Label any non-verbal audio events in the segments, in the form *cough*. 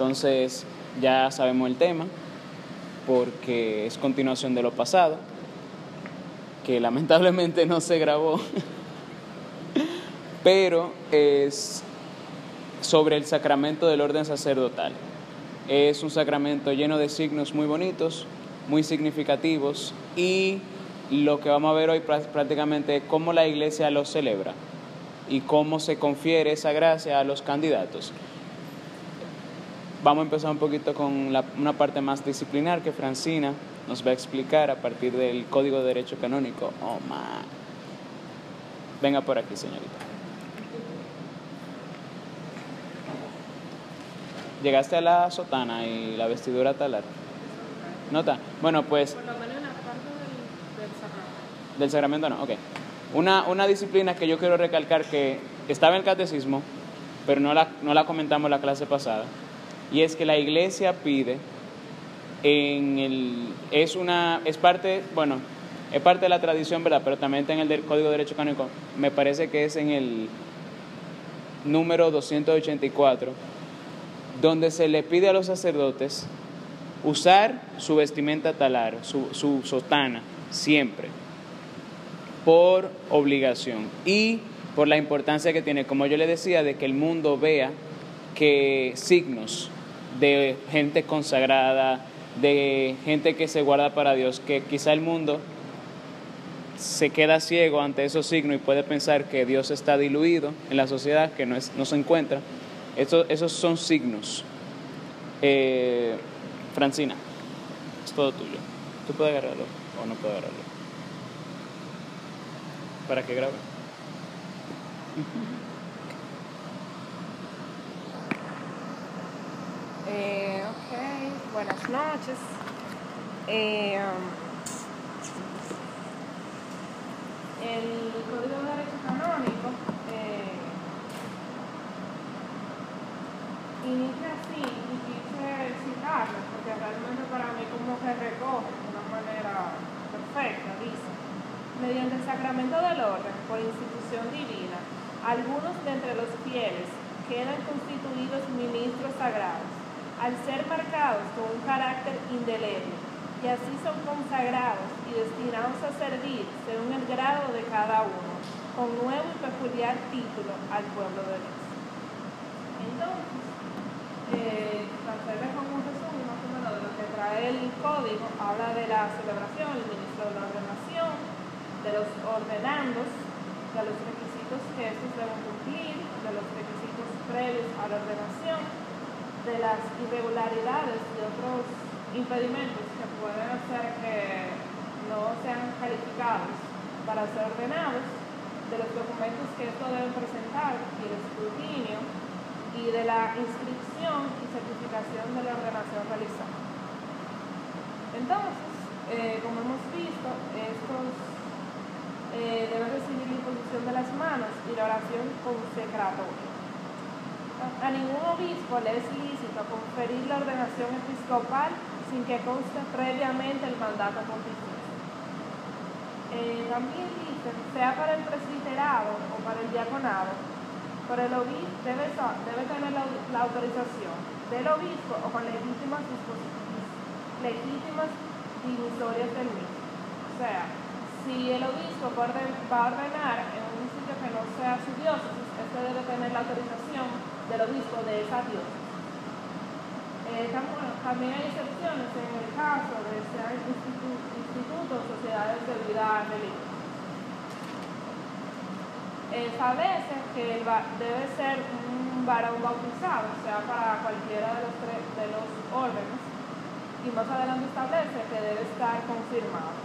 Entonces ya sabemos el tema, porque es continuación de lo pasado, que lamentablemente no se grabó, *laughs* pero es sobre el sacramento del orden sacerdotal. Es un sacramento lleno de signos muy bonitos, muy significativos y lo que vamos a ver hoy prácticamente es cómo la iglesia lo celebra y cómo se confiere esa gracia a los candidatos. Vamos a empezar un poquito con una parte más disciplinar que Francina nos va a explicar a partir del Código de Derecho Canónico. Oh, man. Venga por aquí, señorita. ¿Llegaste a la sotana y la vestidura talar? ¿Nota? Bueno, pues... Por lo menos en la parte del, del sacramento. Del sacramento no, ok. Una, una disciplina que yo quiero recalcar que estaba en el catecismo, pero no la, no la comentamos la clase pasada, y es que la iglesia pide en el es una es parte bueno es parte de la tradición verdad pero también está en el código de derecho canónico. Me parece que es en el número 284 donde se le pide a los sacerdotes usar su vestimenta talar su, su sotana siempre por obligación y por la importancia que tiene. Como yo le decía de que el mundo vea que signos de gente consagrada, de gente que se guarda para Dios, que quizá el mundo se queda ciego ante esos signos y puede pensar que Dios está diluido en la sociedad, que no, es, no se encuentra. esos son signos. Eh, Francina, es todo tuyo. ¿Tú puedes agarrarlo o no puedes agarrarlo? ¿Para que grabe? Eh, ok, buenas noches. Eh, um, el Código de Derecho Canónico eh, inicia así, y quise citarlo, porque realmente para mí como que recoge de una manera perfecta, dice, mediante el sacramento del orden, por institución divina, algunos de entre los fieles quedan constituidos ministros sagrados al ser marcados con un carácter indeleble, y así son consagrados y destinados a servir, según el grado de cada uno, con nuevo y peculiar título al pueblo de Dios. Entonces, eh, hacerles como un resumen más o menos de lo que trae el código, habla de la celebración, el ministro de la ordenación, de los ordenandos, de los requisitos que estos deben cumplir, de los requisitos previos a la ordenación, de las irregularidades y otros impedimentos que pueden hacer que no sean calificados para ser ordenados, de los documentos que esto deben presentar y el escrutinio y de la inscripción y certificación de la ordenación realizada. Entonces, eh, como hemos visto, estos eh, deben recibir la imposición de las manos y la oración consecratoria a ningún obispo le es lícito conferir la ordenación episcopal sin que conste previamente el mandato pontificio. Eh, también dicen, sea para el presbiterado o para el diaconado, por el obispo debe, debe tener la, autorización del obispo o con legítimas disposiciones, legítimas divisorias del mismo. O sea, si el obispo va a ordenar en un sitio que no sea su diócesis, este debe tener la autorización del obispo de esa diócesis. Eh, también hay excepciones en el caso de ser institutos, sociedades de vida religiosa. Eh, establece que debe ser un varón bautizado, o sea, para cualquiera de los, tres, de los órdenes, y más adelante establece que debe estar confirmado.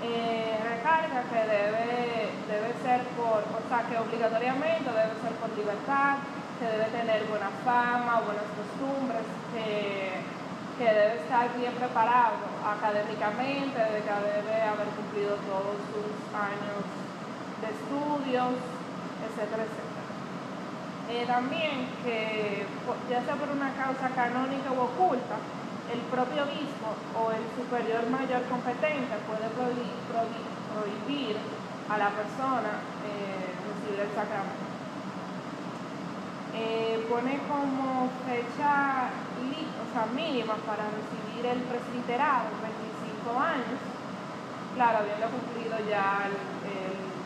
Eh, recarga que debe, debe ser por, o sea, que obligatoriamente debe ser por libertad, que debe tener buena fama, buenas costumbres, que, debe estar bien preparado académicamente, que debe haber cumplido todos sus años de estudios, etcétera. Eh, también que ya sea por una causa canónica u oculta, el propio obispo o el superior mayor competente puede prohibir, a la persona eh, recibir el sacramento. Eh, pone como fecha mínima para recibir el presbiterado, 25 años, claro, habiendo cumplido ya el,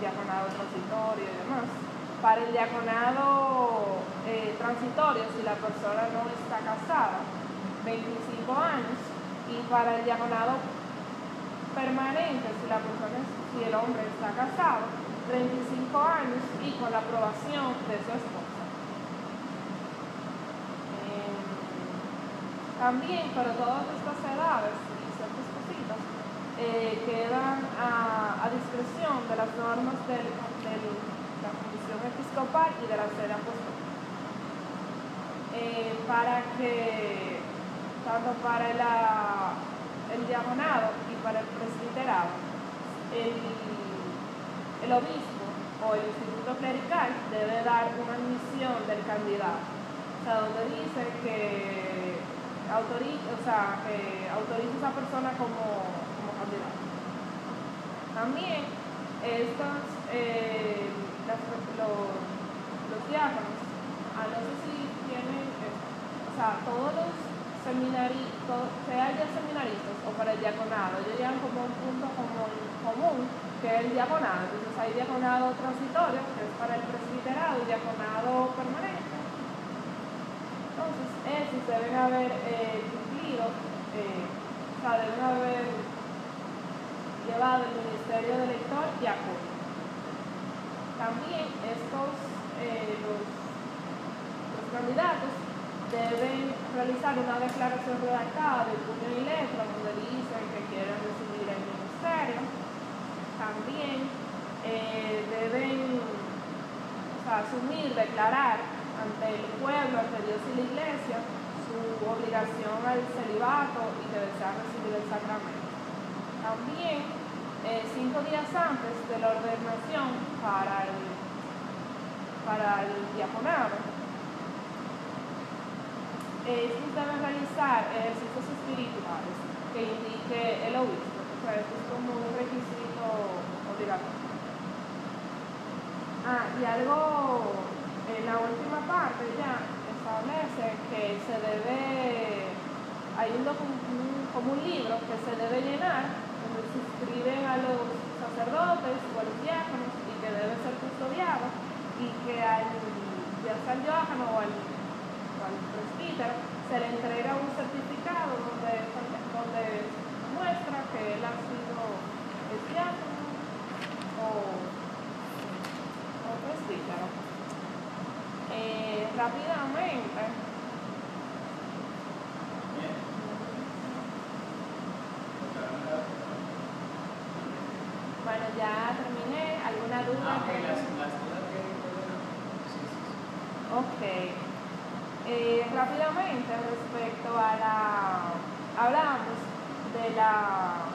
diaconado transitorio y demás. Para el diaconado eh, transitorio, si la persona no está casada, 25 años, y para el diaconado permanente, si la persona, si el hombre está casado, 35 años y con la aprobación de su esposa. Eh, también, pero todas estas edades y ciertas cositas eh, quedan a, discreción de las normas de la Comisión Episcopal y de la sede apostólica. Eh, para que, tanto para el, el diagonado y para el presbiterado, el, el obispo o el instituto clerical debe dar una admisión del candidato. O sea, donde dice que autoriza, o sea, que autoriza a esa persona como también estos, eh, los, diáconos, a no sé si tienen, eh, o sea, todos los seminaristas, sea ya seminaristas o para el diaconado, ellos llegan como un punto común, que es el diaconado. Entonces hay diaconado transitorio, que es para el presbiterado, y diaconado permanente. Entonces, esos deben haber eh, cumplido, o sea, deben haber llevado el Ministerio del Lector y acuerdo. También estos, eh, los, candidatos deben realizar una declaración redactada de puño y letra donde dicen que quieren recibir el ministerio. También eh, deben asumir, declarar ante el pueblo, ante Dios y la iglesia, su obligación al celibato y que desea recibir el sacramento. También, eh, cinco días antes de la ordenación para el, para el diaconado, deben realizar ejercicios espirituales que indique el obispo. O sea, eso es como un requisito obligatorio. Ah, y algo en la última parte ya establece que se debe, hay un, como un libro que se debe llenar se inscriben a los sacerdotes o a los diáconos y que debe ser custodiado y que al, ya sea al o al, presbítero se le entrega un certificado donde, donde muestra que él ha sido diácono o, o presbítero. Eh, rápidamente, Bueno, ya terminé. ¿Alguna duda? Ah, okay, las, las dudas que... Ok. Eh, rápidamente respecto a la... Hablamos de la...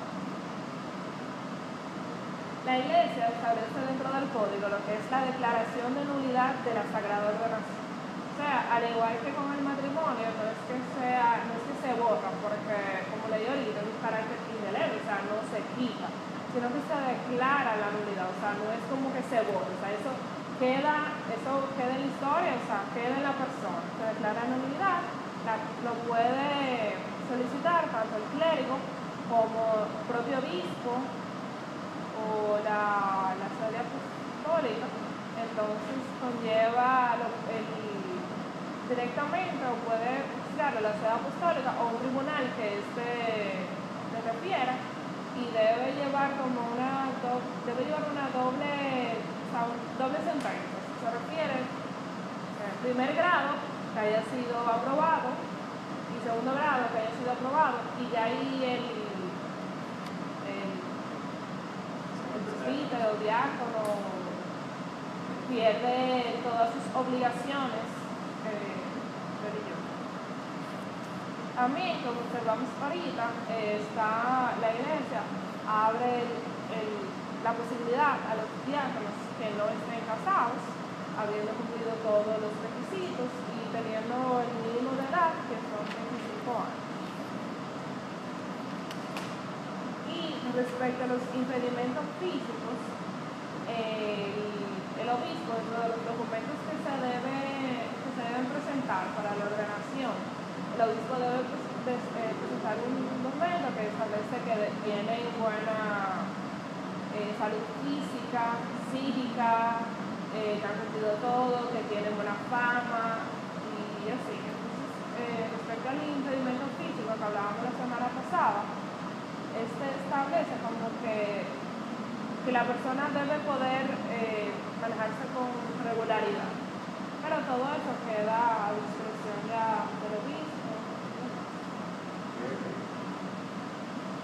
La iglesia establece dentro del código lo que es la declaración de nulidad de la Sagrada Ordenación. O sea, al igual que con el matrimonio, no es que sea, no es que se borra, porque como le digo ahorita, es un carácter indeleble, o sea, no se quita sino que se declara la nulidad, o sea, no es como que se borra, o sea, eso queda, eso queda en la historia, o sea, queda en la persona, se declara la nulidad, lo puede solicitar tanto el clérigo como el propio obispo o la, la sede apostólica, entonces conlleva el, directamente o puede buscarlo la sede apostólica o un tribunal que este le refiera y debe llevar como una debe llevar una doble doble sentencia se refiere en primer grado que haya sido aprobado y segundo grado que haya sido aprobado y ya ahí el el, el o diácono pierde todas sus obligaciones eh, religiosas también, como observamos ahorita, está la iglesia abre la posibilidad a los diáconos que no estén casados, habiendo cumplido todos los requisitos y teniendo el mínimo de edad, que son 25 años. Y respecto a los impedimentos físicos, el, obispo, dentro de los documentos que se, debe, que se deben presentar para la ordenación, el obispo debe eh, presentar un documento que establece que tienen buena eh, salud física, psíquica, eh, que han sentido todo, que tienen buena fama y así. Entonces, respecto al impedimento físico que hablábamos la semana pasada, este establece como que, que la persona debe poder manejarse con regularidad. Pero todo eso queda a discreción ya del obispo.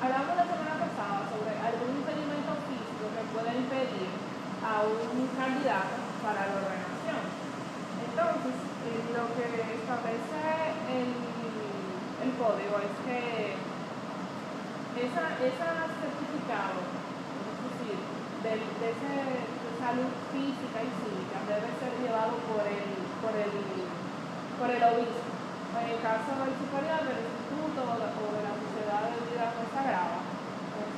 Hablamos la semana pasada sobre algún impedimento físico que pueda impedir a para la ordenación. Entonces, eh, lo que establece el, el, código es que ese esa certificado, es decir, de, de salud física y psíquica debe ser llevado por el, por el, por el obispo. En el caso del superior del instituto o de, la sociedad de vida consagrada, pues,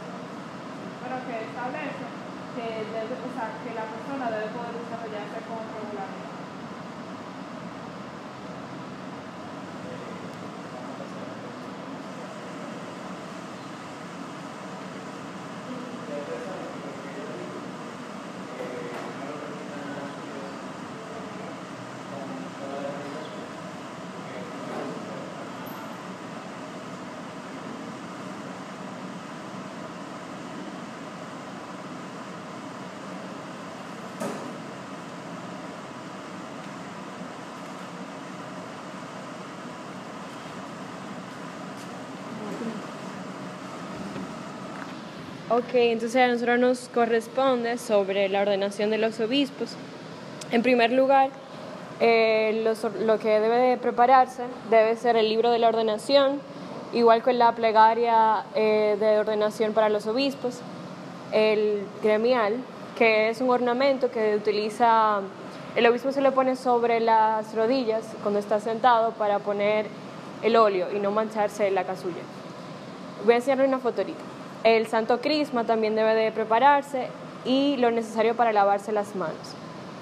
pero que establece que, debe, o sea, que la persona debe poder desarrollarse con regularidad. Ok, entonces a nosotros nos corresponde sobre la ordenación de los obispos. En primer lugar, eh, lo que debe de prepararse debe ser el libro de la ordenación, igual con la plegaria eh, de ordenación para los obispos, el gremial, que es un ornamento que utiliza, el obispo se le pone sobre las rodillas cuando está sentado para poner el óleo y no mancharse la casulla. Voy a enseñarle una fotografía. El santo crisma también debe de prepararse y lo necesario para lavarse las manos.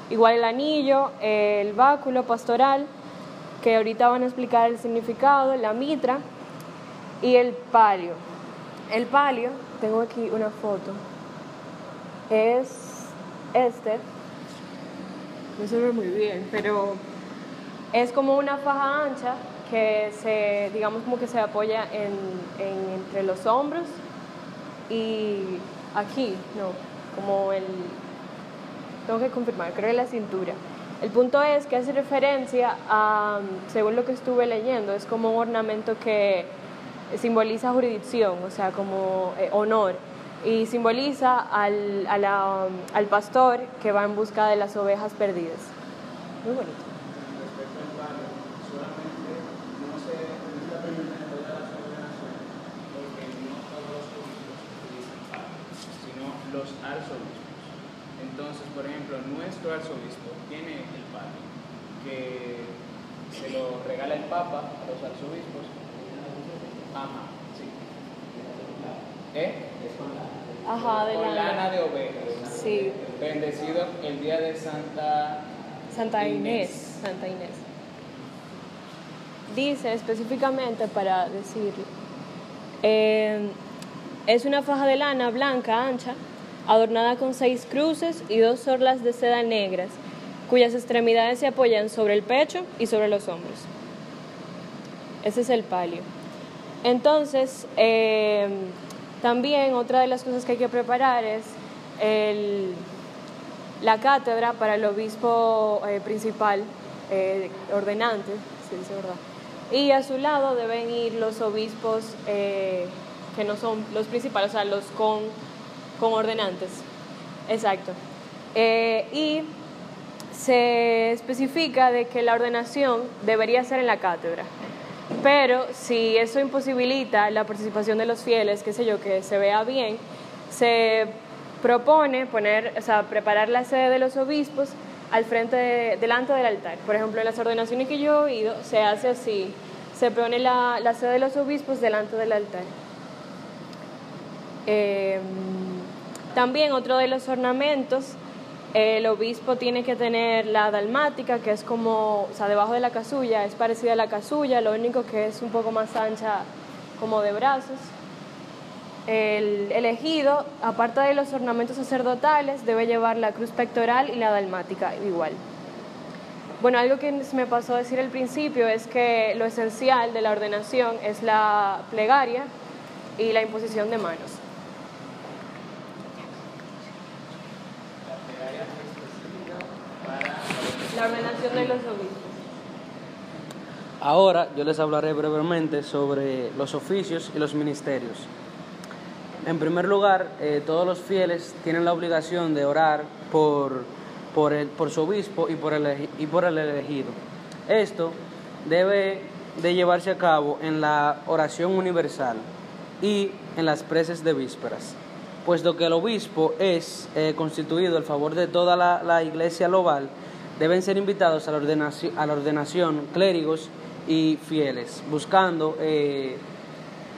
Igual el anillo, el báculo pastoral, que ahorita van a explicar el significado, la mitra y el palio. El palio, tengo aquí una foto, es este, no se ve muy bien, pero es como una faja ancha que se, digamos como que se apoya en, entre los hombros y aquí, no, como el, tengo que confirmar, creo que la cintura. El punto es que hace referencia a, según lo que estuve leyendo, es como un ornamento que simboliza jurisdicción, o sea, como eh, honor, y simboliza al, al pastor que va en busca de las ovejas perdidas. Muy bonito. los arzobispos. Entonces, por ejemplo, nuestro arzobispo tiene el padre que se lo regala el Papa a los arzobispos. Ajá, sí. ¿Eh? Ajá, de con lana. de ovejas. Sí. Bendecido el día de Santa Santa Inés. Santa Inés. Dice específicamente para decirlo, eh, es una faja de lana blanca ancha adornada con seis cruces y dos orlas de seda negras, cuyas extremidades se apoyan sobre el pecho y sobre los hombros. Ese es el palio. Entonces, eh, también otra de las cosas que hay que preparar es la cátedra para el obispo eh, principal, eh, ordenante. Y a su lado deben ir los obispos que no son los principales, o sea, los con con ordenantes. Exacto. Eh, y se especifica de que la ordenación debería ser en la cátedra. Pero si eso imposibilita la participación de los fieles, qué sé yo, que se vea bien, se propone poner, o sea, preparar la sede de los obispos al frente, delante del altar. Por ejemplo, en las ordenaciones que yo he oído, se hace así, se pone la, la sede de los obispos delante del altar. Eh, también otro de los ornamentos El obispo tiene que tener la dalmática, que es como, o sea, debajo de la casulla, es parecida a la casulla, lo único que es un poco más ancha como de brazos. El elegido, aparte de los ornamentos sacerdotales, debe llevar la cruz pectoral y la dalmática igual. Bueno, algo que me pasó a decir al principio es que lo esencial de la ordenación es la plegaria y la imposición de manos. La ordenación de los obispos. Ahora yo les hablaré brevemente sobre los oficios y los ministerios. En primer lugar, eh, todos los fieles tienen la obligación de orar por por, el, por su obispo y por, el, y por el elegido. Esto debe de llevarse a cabo en la oración universal y en las preces de vísperas, puesto que el obispo es eh, constituido el favor de toda la, iglesia global, deben ser invitados a la ordenación, a la ordenación clérigos y fieles, buscando eh,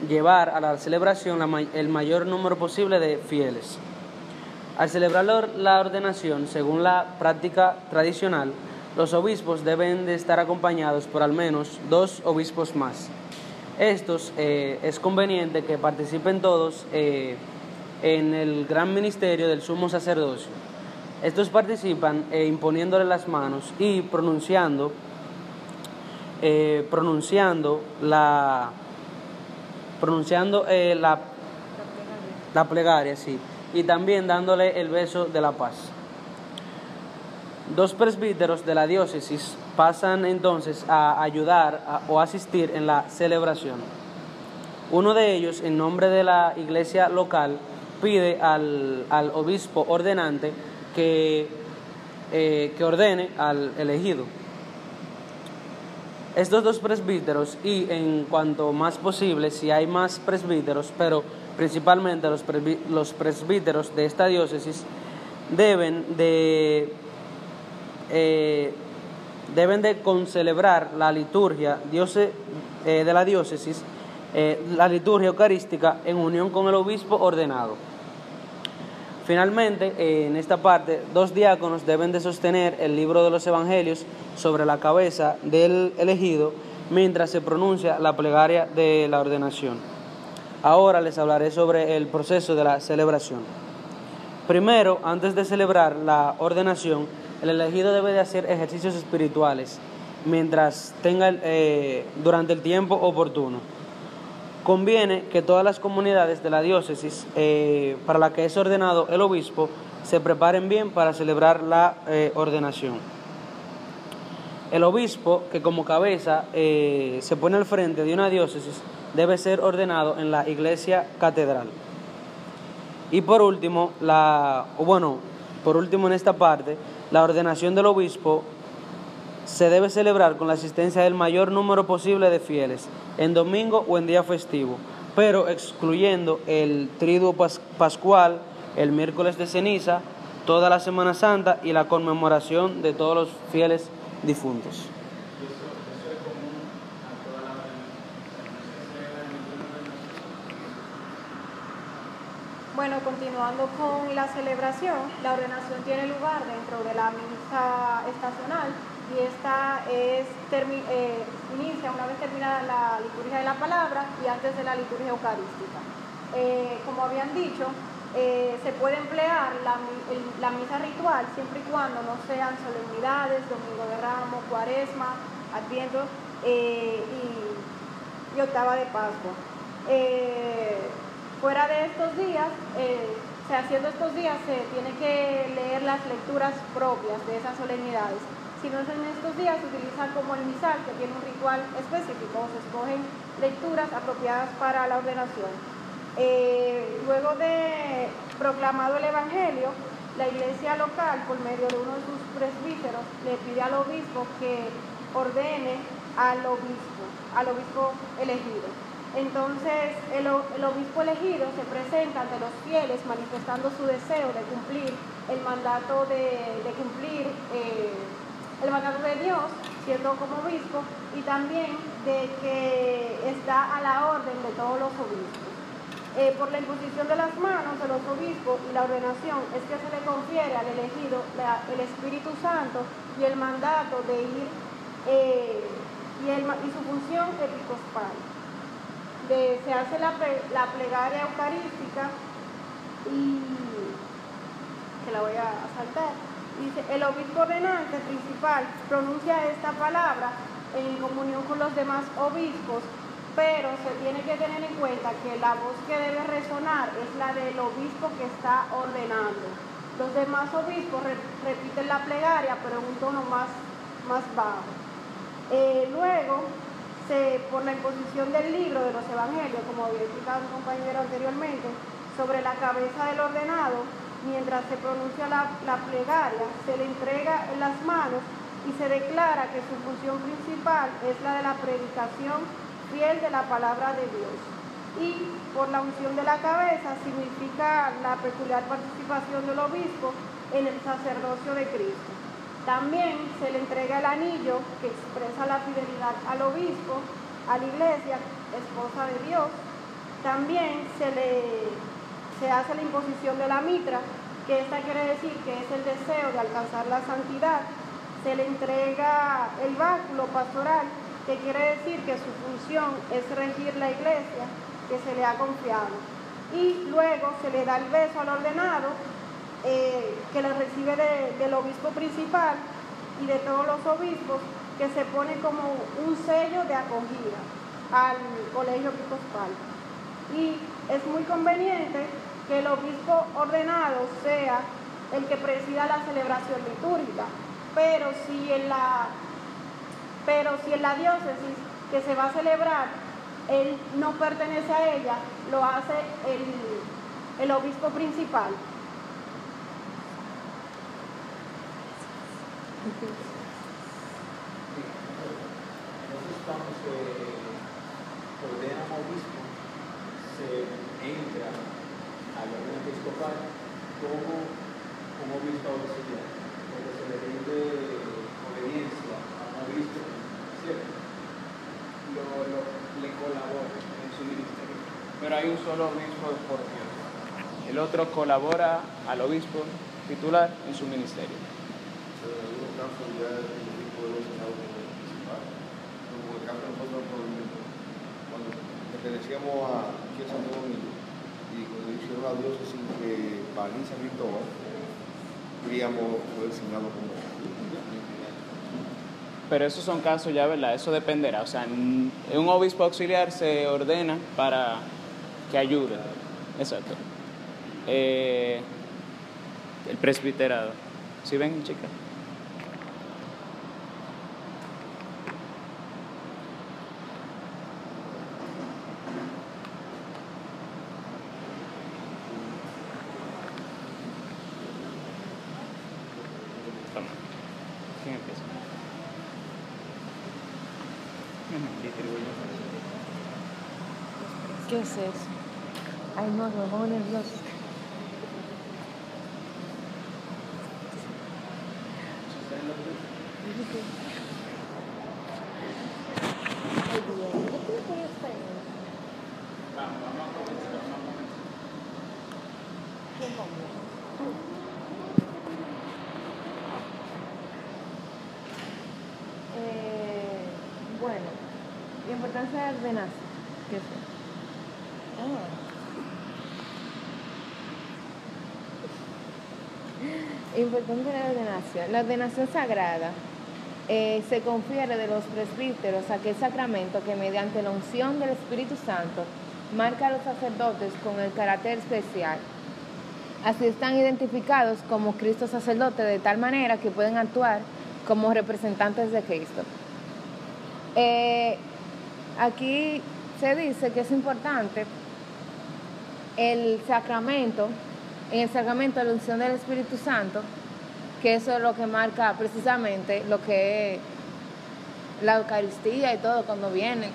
llevar a la celebración el mayor número posible de fieles. Al celebrar la ordenación, según la práctica tradicional, los obispos deben de estar acompañados por al menos dos obispos más. Estos eh, es conveniente que participen todos eh, en el gran ministerio del sumo sacerdocio. Estos participan eh, imponiéndole las manos y pronunciando, pronunciando la, pronunciando la, la plegaria, sí y también dándole el beso de la paz. Dos presbíteros de la diócesis pasan entonces a ayudar o asistir en la celebración. Uno de ellos, en nombre de la iglesia local, pide al, obispo ordenante que, eh, que ordene al elegido. Estos dos presbíteros y en cuanto más posible, si hay más presbíteros, pero principalmente los, presbíteros de esta diócesis, deben de, eh, deben de concelebrar la liturgia eh, de la diócesis, la liturgia eucarística en unión con el obispo ordenado. Finalmente, en esta parte, dos diáconos deben de sostener el libro de los evangelios sobre la cabeza del elegido mientras se pronuncia la plegaria de la ordenación. Ahora les hablaré sobre el proceso de la celebración. Primero, antes de celebrar la ordenación, el elegido debe de hacer ejercicios espirituales mientras tenga eh, durante el tiempo oportuno. Conviene que todas las comunidades de la diócesis eh, para la que es ordenado el obispo se preparen bien para celebrar la eh, ordenación. El obispo, que como cabeza se pone al frente de una diócesis, debe ser ordenado en la iglesia catedral. Y por último, la, bueno, por último en esta parte, la ordenación del obispo se debe celebrar con la asistencia del mayor número posible de fieles, en domingo o en día festivo, pero excluyendo el triduo pascual, el miércoles de ceniza, toda la Semana Santa y la conmemoración de todos los fieles difuntos. Bueno, continuando con la celebración, la ordenación tiene lugar dentro de la misa estacional y esta es, eh, inicia una vez terminada la liturgia de la palabra y antes de la liturgia eucarística. Eh, como habían dicho, eh, se puede emplear la, misa ritual siempre y cuando no sean solemnidades, Domingo de Ramos, Cuaresma, Adviento y, y, octava de Pascua. Fuera de estos días, eh, haciendo estos días, se tiene que leer las lecturas propias de esas solemnidades. Si no es en estos días, se utiliza como el misal, que tiene un ritual específico, se escogen lecturas apropiadas para la ordenación. Eh, luego de proclamado el Evangelio, la iglesia local, por medio de uno de sus presbíteros, le pide al obispo que ordene al obispo, al obispo elegido. Entonces el, obispo elegido se presenta ante los fieles manifestando su deseo de cumplir el mandato de, cumplir eh, el mandato de Dios, siendo como obispo, y también de que está a la orden de todos los obispos. eh, por la imposición de las manos de los obispos y la ordenación es que se le confiere al elegido el Espíritu Santo y el mandato de ir eh, y, su función episcopal. se hace la, plegaria eucarística y que la voy a saltar. El obispo ordenante principal pronuncia esta palabra en comunión con los demás obispos pero se tiene que tener en cuenta que la voz que debe resonar es la del obispo que está ordenando. Los demás obispos repiten la plegaria, pero en un tono más, más bajo. Eh, luego, se, por la imposición del libro de los evangelios, como había explicado un compañero anteriormente, sobre la cabeza del ordenado, mientras se pronuncia la, la plegaria, se le entrega en las manos y se declara que su función principal es la de la predicación fiel de la palabra de Dios. Y por la unción de la cabeza significa la peculiar participación del obispo en el sacerdocio de Cristo. También se le entrega el anillo que expresa la fidelidad al obispo, a la iglesia, esposa de Dios. También se le se hace la imposición de la mitra, que esta quiere decir que es el deseo de alcanzar la santidad. Se le entrega el báculo pastoral, que quiere decir que su función es regir la iglesia que se le ha confiado. Y luego se le da el beso al ordenado, eh, que le recibe del obispo principal y de todos los obispos, que se pone como un sello de acogida al colegio episcopal. Y es muy conveniente que el obispo ordenado sea el que presida la celebración litúrgica, pero si en la pero si en la diócesis que se va a celebrar, él no pertenece a ella, lo hace el, obispo principal. Entonces cuando se ordena obispo, se entra al orden episcopal como un obispo auxiliar, porque se le rinde obediencia a un obispo lo, le colabora en su ministerio. Pero hay un solo obispo por Dios. El otro colabora al obispo titular en su ministerio. Pero en algunos casos ya el obispo de los principal, como el caso de nosotros cuando pertenecíamos a Santo Domingo y cuando hicieron la diócesis de París San Cristóbal, queríamos fue designado como pero esos son casos ya, ¿verdad? Eso dependerá. O sea, un obispo auxiliar se ordena para que ayude. Exacto. Eh, el presbiterado. ¿Sí ven, chicas? ¿Qué es eso? Ay, no, me pongo nervioso. Eh, bueno, la importancia de ordenarse. ¿Qué es la ordenación. La ordenación sagrada eh, se confiere de los presbíteros aquel sacramento que mediante la unción del Espíritu Santo marca a los sacerdotes con el carácter especial. Así están identificados como Cristo sacerdote de tal manera que pueden actuar como representantes de Cristo. Eh, aquí se dice que es importante el sacramento, en el sacramento de la unción del Espíritu Santo, que eso es lo que marca precisamente lo que es la Eucaristía y todo cuando viene.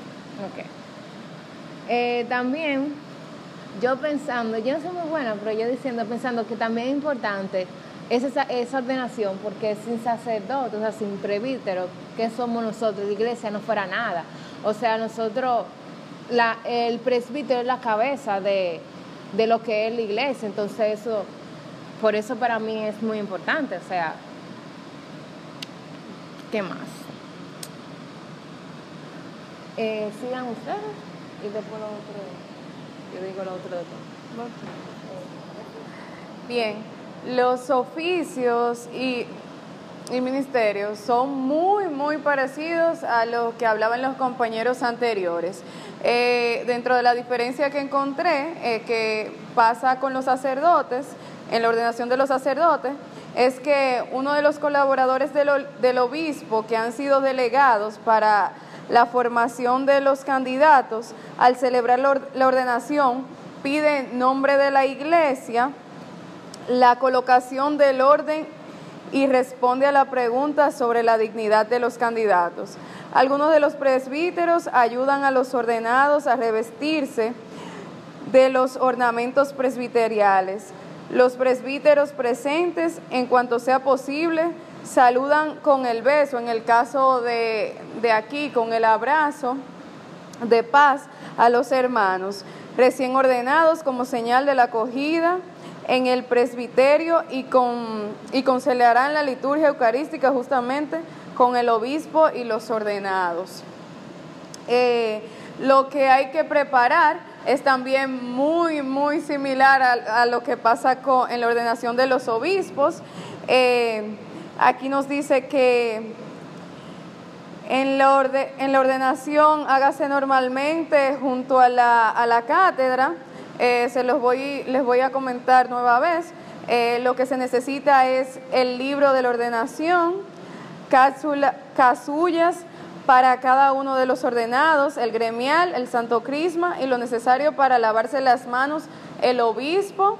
Eh, también yo pensando, yo no soy muy buena, pero yo diciendo, pensando que también es importante esa, esa ordenación, porque sin sacerdote, o sea, sin presbítero, que somos nosotros? La iglesia no fuera nada. O sea, nosotros la, el presbítero es la cabeza de, de lo que es la iglesia, entonces eso, por eso para mí es muy importante, o sea, ¿qué más? Eh, sigan ustedes y después lo otro, yo digo lo otro de todo. Bien, los oficios y, ministerios son muy, muy parecidos a lo que hablaban los compañeros anteriores. Eh, dentro de la diferencia que encontré, eh, que pasa con los sacerdotes, en la ordenación de los sacerdotes, es que uno de los colaboradores del, del obispo que han sido delegados para la formación de los candidatos, al celebrar la or- la ordenación, pide nombre de la iglesia la colocación del orden y responde a la pregunta sobre la dignidad de los candidatos. Algunos de los presbíteros ayudan a los ordenados a revestirse de los ornamentos presbiteriales. Los presbíteros presentes, en cuanto sea posible, saludan con el beso, en el caso de, de aquí, con el abrazo de paz a los hermanos, recién ordenados como señal de la acogida en el presbiterio y, con, y conciliarán la liturgia eucarística justamente con el obispo y los ordenados. Eh, lo que hay que preparar es también muy, muy similar a, lo que pasa con, en la ordenación de los obispos. Eh, aquí nos dice que en la, orde- en la ordenación hágase normalmente junto a la, a la cátedra. Eh, se los voy, les voy a comentar nueva vez. Eh, lo que se necesita es el libro de la ordenación, cápsula- casullas para cada uno de los ordenados, el gremial, el santo crisma y lo necesario para lavarse las manos el obispo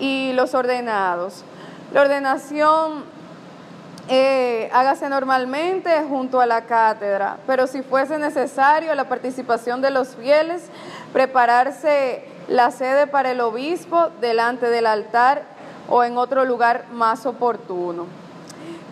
y los ordenados. La ordenación eh, hágase normalmente junto a la cátedra, pero si fuese necesario la participación de los fieles, prepararse la sede para el obispo delante del altar o en otro lugar más oportuno.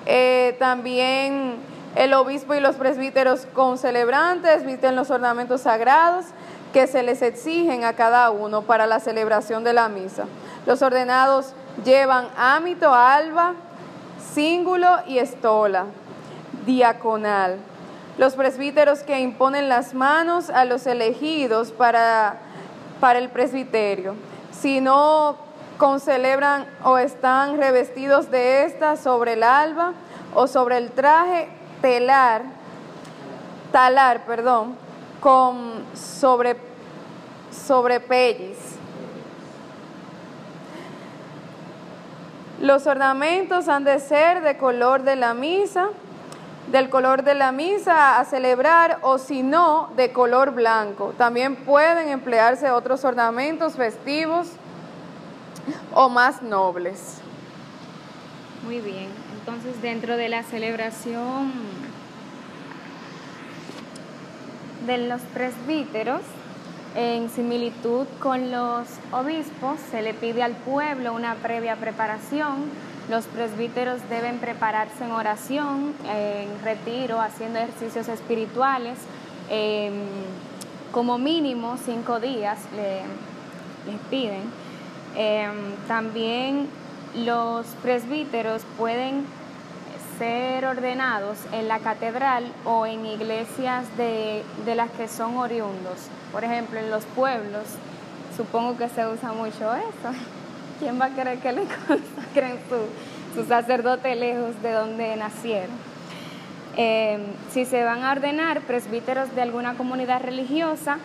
Eh, también el obispo y los presbíteros con celebrantes visten los ornamentos sagrados que se les exigen a cada uno para la celebración de la misa. Los ordenados llevan ámito, alba, cíngulo y estola, diaconal. Los presbíteros que imponen las manos a los elegidos para, para el presbiterio. Si no concelebran o están revestidos de esta sobre el alba o sobre el traje telar, talar, perdón, con sobre. Los ornamentos han de ser de color de la misa, del color de la misa a celebrar o si no, de color blanco. También pueden emplearse otros ornamentos festivos o más nobles. Muy bien, entonces dentro de la celebración de los presbíteros, en similitud con los obispos, se le pide al pueblo una previa preparación. Los presbíteros deben prepararse en oración, en retiro, haciendo ejercicios espirituales, eh, como mínimo cinco días le- les piden. Eh, también los presbíteros pueden ser ordenados en la catedral o en iglesias de, de las que son oriundos. Por ejemplo, en los pueblos, supongo que se usa mucho eso. ¿Quién va a querer que le *laughs* consagren su, su sacerdote lejos de donde nacieron? Eh, si se van a ordenar presbíteros de alguna comunidad religiosa,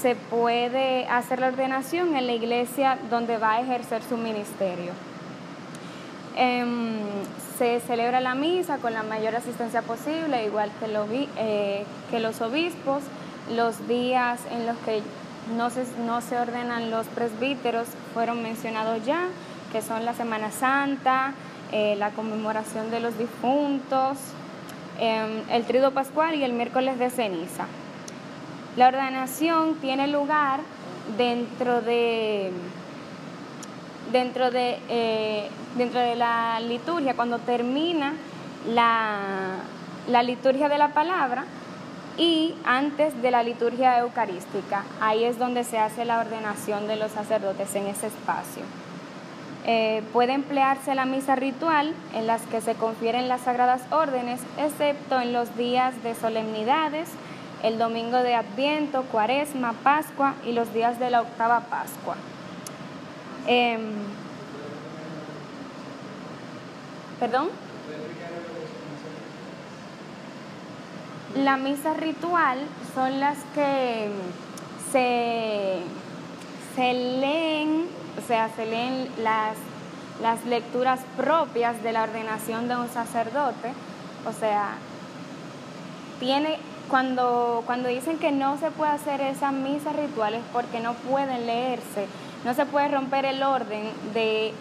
se puede hacer la ordenación en la iglesia donde va a ejercer su ministerio. Em, se celebra la misa con la mayor asistencia posible, igual que, lo vi- eh, que los obispos. Los días en los que no se, no se ordenan los presbíteros fueron mencionados ya, que son la Semana Santa, eh, la conmemoración de los difuntos, em, el trido pascual y el miércoles de ceniza. La ordenación tiene lugar dentro de dentro de, eh, dentro de la liturgia, cuando termina la, la liturgia de la palabra, y antes de la liturgia eucarística. Ahí es donde se hace la ordenación de los sacerdotes en ese espacio. Eh, puede emplearse la misa ritual en las que se confieren las sagradas órdenes, excepto en los días de solemnidades, el domingo de Adviento, Cuaresma, Pascua y los días de la octava Pascua. Em, ¿Perdón? La misa ritual son las que se, se leen, o sea, se leen las, las lecturas propias de la ordenación de un sacerdote. O sea, tiene, cuando, cuando dicen que no se puede hacer esas misas rituales porque no pueden leerse, no se puede romper el orden de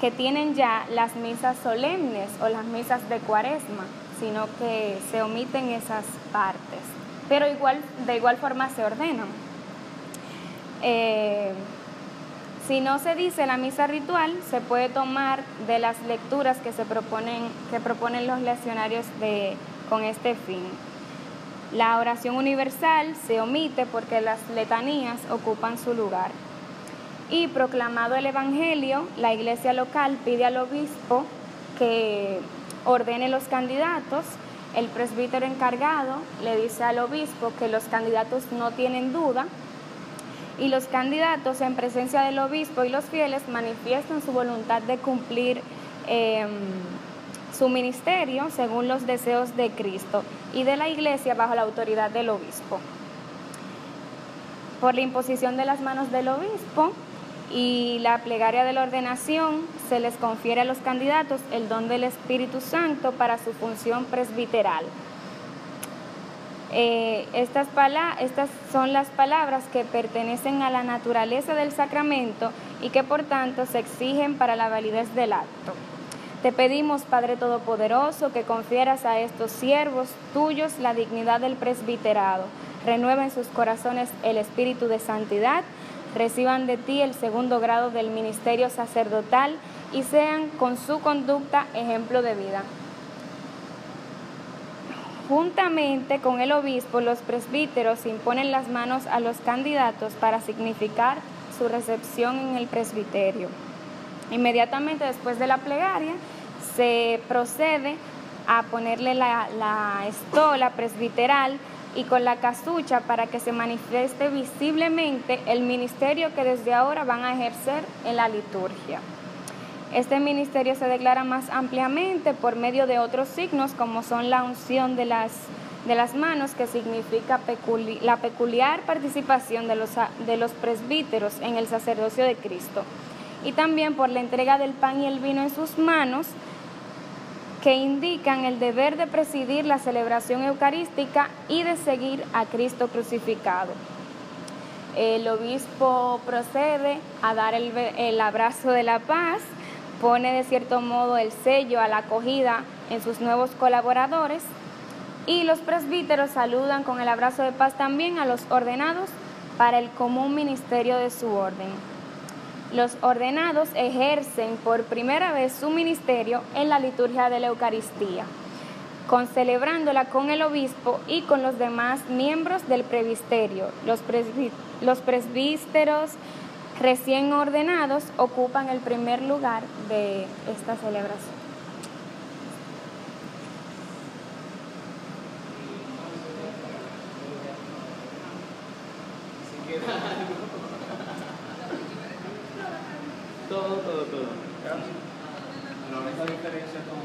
que tienen ya las misas solemnes o las misas de cuaresma, sino que se omiten esas partes, pero igual, de igual forma se ordenan. Eh, si no se dice la misa ritual, se puede tomar de las lecturas que se proponen, que proponen los leccionarios de, con este fin. La oración universal se omite porque las letanías ocupan su lugar y proclamado el Evangelio, la iglesia local pide al obispo que ordene los candidatos. El presbítero encargado le dice al obispo que los candidatos no tienen duda y los candidatos en presencia del obispo y los fieles manifiestan su voluntad de cumplir em, su ministerio según los deseos de Cristo y de la iglesia bajo la autoridad del obispo. Por la imposición de las manos del obispo, y la plegaria de la ordenación se les confiere a los candidatos el don del Espíritu Santo para su función presbiteral. Eh, estas, estas son las palabras que pertenecen a la naturaleza del sacramento y que por tanto se exigen para la validez del acto. Te pedimos, Padre Todopoderoso, que confieras a estos siervos tuyos la dignidad del presbiterado. Renueva en sus corazones el espíritu de santidad reciban de ti el segundo grado del ministerio sacerdotal y sean con su conducta ejemplo de vida. Juntamente con el obispo, los presbíteros imponen las manos a los candidatos para significar su recepción en el presbiterio. Inmediatamente después de la plegaria, se procede a ponerle la, la estola presbiteral y con la casucha para que se manifieste visiblemente el ministerio que desde ahora van a ejercer en la liturgia. Este ministerio se declara más ampliamente por medio de otros signos como son la unción de las, de las manos, que significa la peculiar participación de los, de los presbíteros en el sacerdocio de Cristo, y también por la entrega del pan y el vino en sus manos, que indican el deber de presidir la celebración eucarística y de seguir a Cristo crucificado. El obispo procede a dar el, abrazo de la paz, pone de cierto modo el sello a la acogida en sus nuevos colaboradores y los presbíteros saludan con el abrazo de paz también a los ordenados para el común ministerio de su orden los ordenados ejercen por primera vez su ministerio en la liturgia de la Eucaristía, concelebrándola con el obispo y con los demás miembros del previsterio. Los, los presbíteros recién ordenados ocupan el primer lugar de esta celebración. Todo, todo, todo. La única diferencia con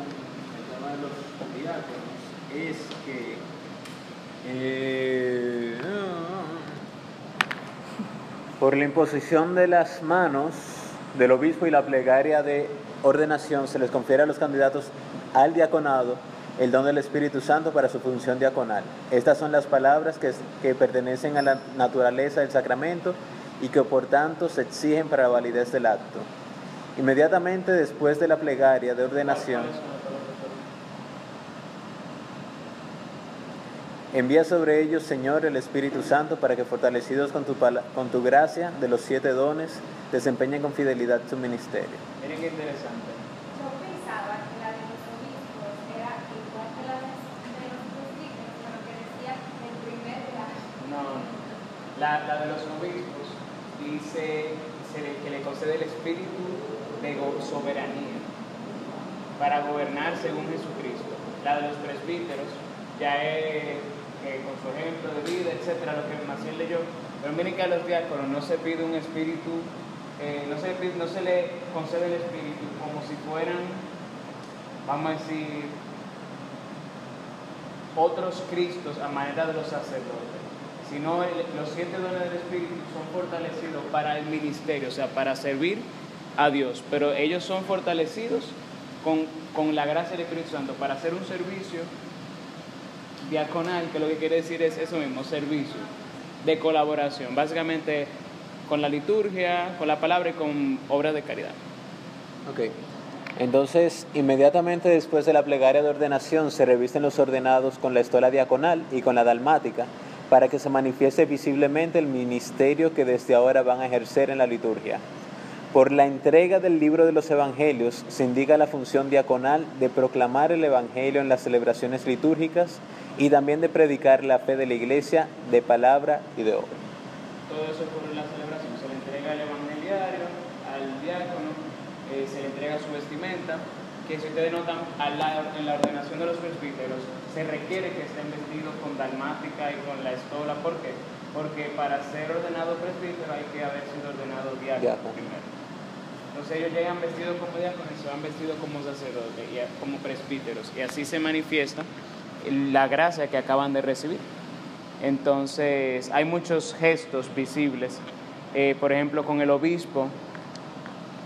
el tema de los diáconos es que eh, por la imposición de las manos del obispo y la plegaria de ordenación se les confiere a los candidatos al diaconado el don del Espíritu Santo para su función diaconal. Estas son las palabras que, que pertenecen a la naturaleza del sacramento y que por tanto se exigen para la validez del acto. Inmediatamente después de la plegaria de ordenación, envía sobre ellos, Señor, el Espíritu Santo para que fortalecidos con tu, con tu gracia de los siete dones, desempeñen con fidelidad su ministerio. Miren qué interesante. era igual que la de los pero que decía La, la de los obispos dice se le- que le concede el espíritu de soberanía para gobernar según Jesucristo. La de los presbíteros ya es eh, con su ejemplo de vida, etcétera, lo que Maciel leyó. Pero miren que a los diáconos no se pide un espíritu, eh, no, se no se le concede el espíritu como si fueran, vamos a decir, otros Cristos a manera de los sacerdotes, sino los siete dones del Espíritu son fortalecidos para el ministerio, o sea, para servir a Dios, pero ellos son fortalecidos con, con la gracia del Espíritu Santo para hacer un servicio diaconal, que lo que quiere decir es eso mismo, servicio, de colaboración, básicamente con la liturgia, con la palabra y con obras de caridad. Ok. Entonces, inmediatamente después de la plegaria de ordenación, se revisten los ordenados con la estola diaconal y con la dalmática para que se manifieste visiblemente el ministerio que desde ahora van a ejercer en la liturgia. Por la entrega del libro de los evangelios se indica la función diaconal de proclamar el evangelio en las celebraciones litúrgicas y también de predicar la fe de la iglesia de palabra y de obra. Todo eso ocurre en la celebración. Se le entrega el evangeliario al diácono, eh, se le entrega su vestimenta, que si ustedes notan a la- en la ordenación de los presbíteros, se requiere que estén vestidos con dalmática y con la estola. ¿Por qué? Porque para ser ordenado presbítero hay que haber sido ordenado diácono Diácono. primero. Entonces ellos llegan vestidos como diáconos y se van vestidos como sacerdotes y como presbíteros. Y así se manifiesta la gracia que acaban de recibir. Entonces, hay muchos gestos visibles. Eh, por ejemplo, con el obispo,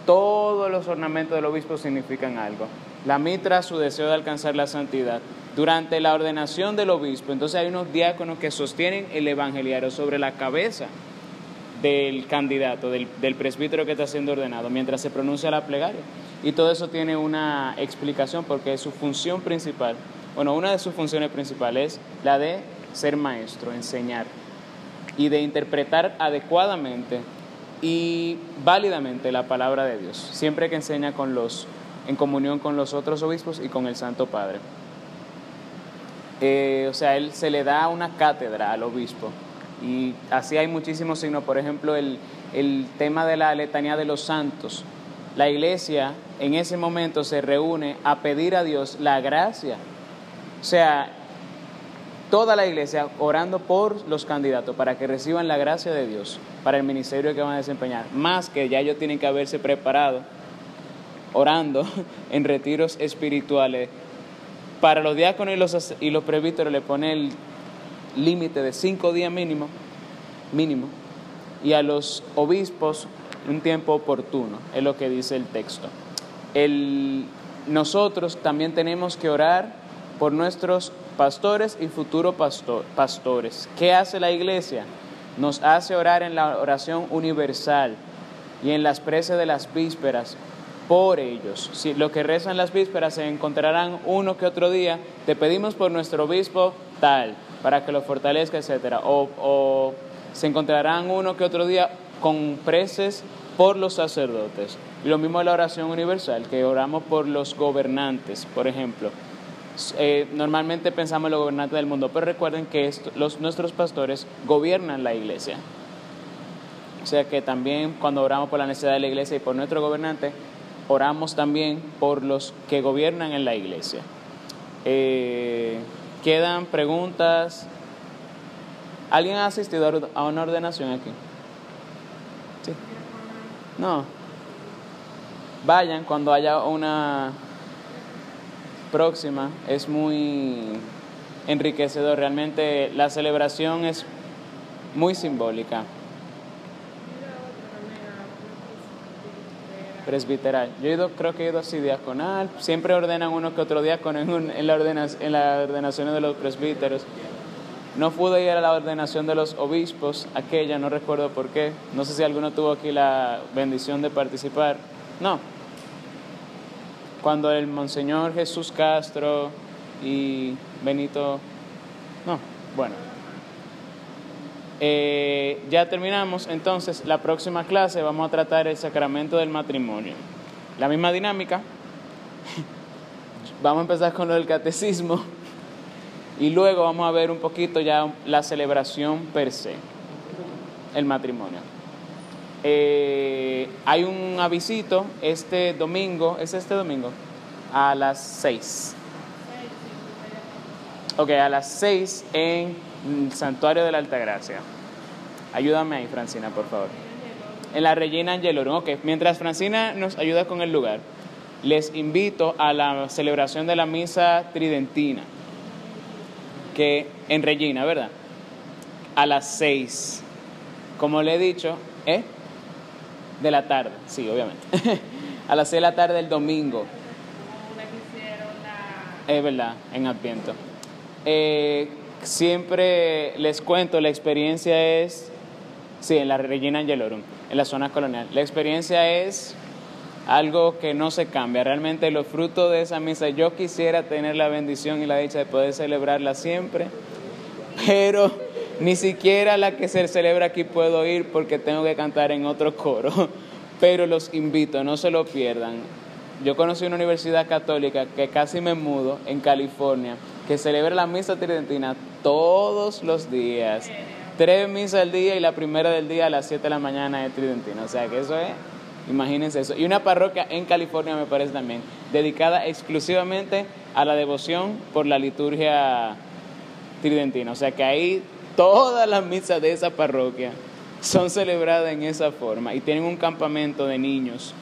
todos los ornamentos del obispo significan algo. La mitra, su deseo de alcanzar la santidad. Durante la ordenación del obispo, entonces hay unos diáconos que sostienen el evangeliario sobre la cabeza del candidato, del, del presbítero que está siendo ordenado, mientras se pronuncia la plegaria. Y todo eso tiene una explicación porque su función principal, bueno, una de sus funciones principales es la de ser maestro, enseñar y de interpretar adecuadamente y válidamente la palabra de Dios, siempre que enseña con los, en comunión con los otros obispos y con el Santo Padre. Eh, o sea, él se le da una cátedra al obispo y así hay muchísimos signos, por ejemplo, el, el tema de la letanía de los santos. La iglesia en ese momento se reúne a pedir a Dios la gracia. O sea, toda la iglesia orando por los candidatos para que reciban la gracia de Dios para el ministerio que van a desempeñar. Más que ya ellos tienen que haberse preparado orando *laughs* en retiros espirituales. Para los diáconos y los, y los presbíteros le pone el límite de cinco días mínimo, mínimo, y a los obispos un tiempo oportuno, es lo que dice el texto. El, nosotros también tenemos que orar por nuestros pastores y futuros pastor- pastores. ¿Qué hace la iglesia? Nos hace orar en la oración universal y en las preces de las vísperas por ellos. Si lo que rezan las vísperas se encontrarán uno que otro día, te pedimos por nuestro obispo tal, para que lo fortalezca, etcétera. O, se encontrarán uno que otro día con preces por los sacerdotes. Y lo mismo la oración universal, que oramos por los gobernantes, por ejemplo. Eh, normalmente pensamos en los gobernantes del mundo, pero recuerden que los, nuestros pastores gobiernan la iglesia. O sea que también cuando oramos por la necesidad de la iglesia y por nuestro gobernante, oramos también por los que gobiernan en la iglesia. Eh, ¿Quedan preguntas? ¿Alguien ha asistido a una ordenación aquí? Sí. No. Vayan cuando haya una próxima. Es muy enriquecedor. Realmente la celebración es muy simbólica. Presbiteral. Yo he ido, creo que he ido así diaconal. Siempre ordenan uno que otro diácono en, un- en, la ordena, en la ordenación de los presbíteros. No pude ir a la ordenación de los obispos, aquella, no recuerdo por qué. No sé si alguno tuvo aquí la bendición de participar. No. Cuando el Monseñor Jesús Castro y Benito... No, bueno. Eh, ya terminamos, entonces la próxima clase vamos a tratar el sacramento del matrimonio. La misma dinámica. *laughs* Vamos a empezar con lo del catecismo y luego vamos a ver un poquito ya la celebración per se. el matrimonio. Eh, hay un avisito este domingo, ¿es este domingo? A las 6. Ok, a las 6 en el Santuario de la Altagracia. Ayúdame ahí, Francina, por favor. En la Regina Angelorum. Ok, mientras Francina nos ayuda con el lugar, les invito a la celebración de la misa tridentina, que en Regina, ¿verdad? A las 6. Como le he dicho, ¿eh? De la tarde, sí, obviamente. *laughs* a las 6 de la tarde del domingo. Es verdad, en Adviento. Eh, siempre les cuento, la experiencia es, sí, en la Regina Angelorum, en la zona colonial. La experiencia es algo que no se cambia. Realmente los frutos de esa misa, yo quisiera tener la bendición y la dicha de poder celebrarla siempre, pero ni siquiera la que se celebra aquí puedo ir porque tengo que cantar en otro coro. *laughs* Pero los invito, no se lo pierdan. Yo conocí una universidad católica que casi me mudo en California, que celebra la misa tridentina todos los días. Tres misas al día y la primera del día a las 7 de la mañana es tridentina. O sea que eso es, imagínense eso. Y una parroquia en California me parece también, dedicada exclusivamente a la devoción por la liturgia tridentina. O sea que ahí todas las misas de esa parroquia son celebradas en esa forma y tienen un campamento de niños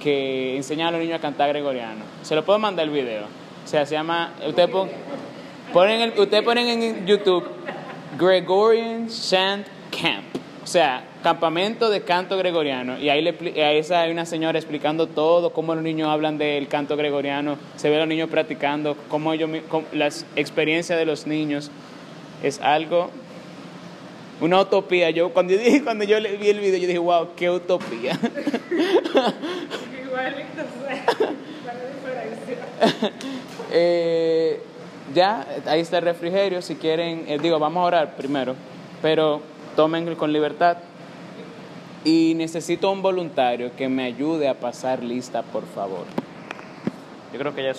que enseñan a los niños a cantar gregoriano. Se lo puedo mandar el video. O sea, se llama, ustedes pon- ponen, el- ustedes ponen en YouTube Gregorian Chant Camp. O sea, campamento de canto gregoriano. Y ahí, le, expli- a esa hay una señora explicando todo, cómo los niños hablan del canto gregoriano. Se ve a los niños practicando, cómo ellos, cómo- las experiencias de los niños. Es algo una utopía. Yo cuando yo dije, cuando yo le vi el video, yo dije, wow, qué utopía. La *laughs* diferencia. *laughs* Eh, ya, ahí está el refrigerio. Si quieren, eh, digo, vamos a orar primero, pero tomen con libertad. Y necesito un voluntario que me ayude a pasar lista, por favor. Yo creo que ya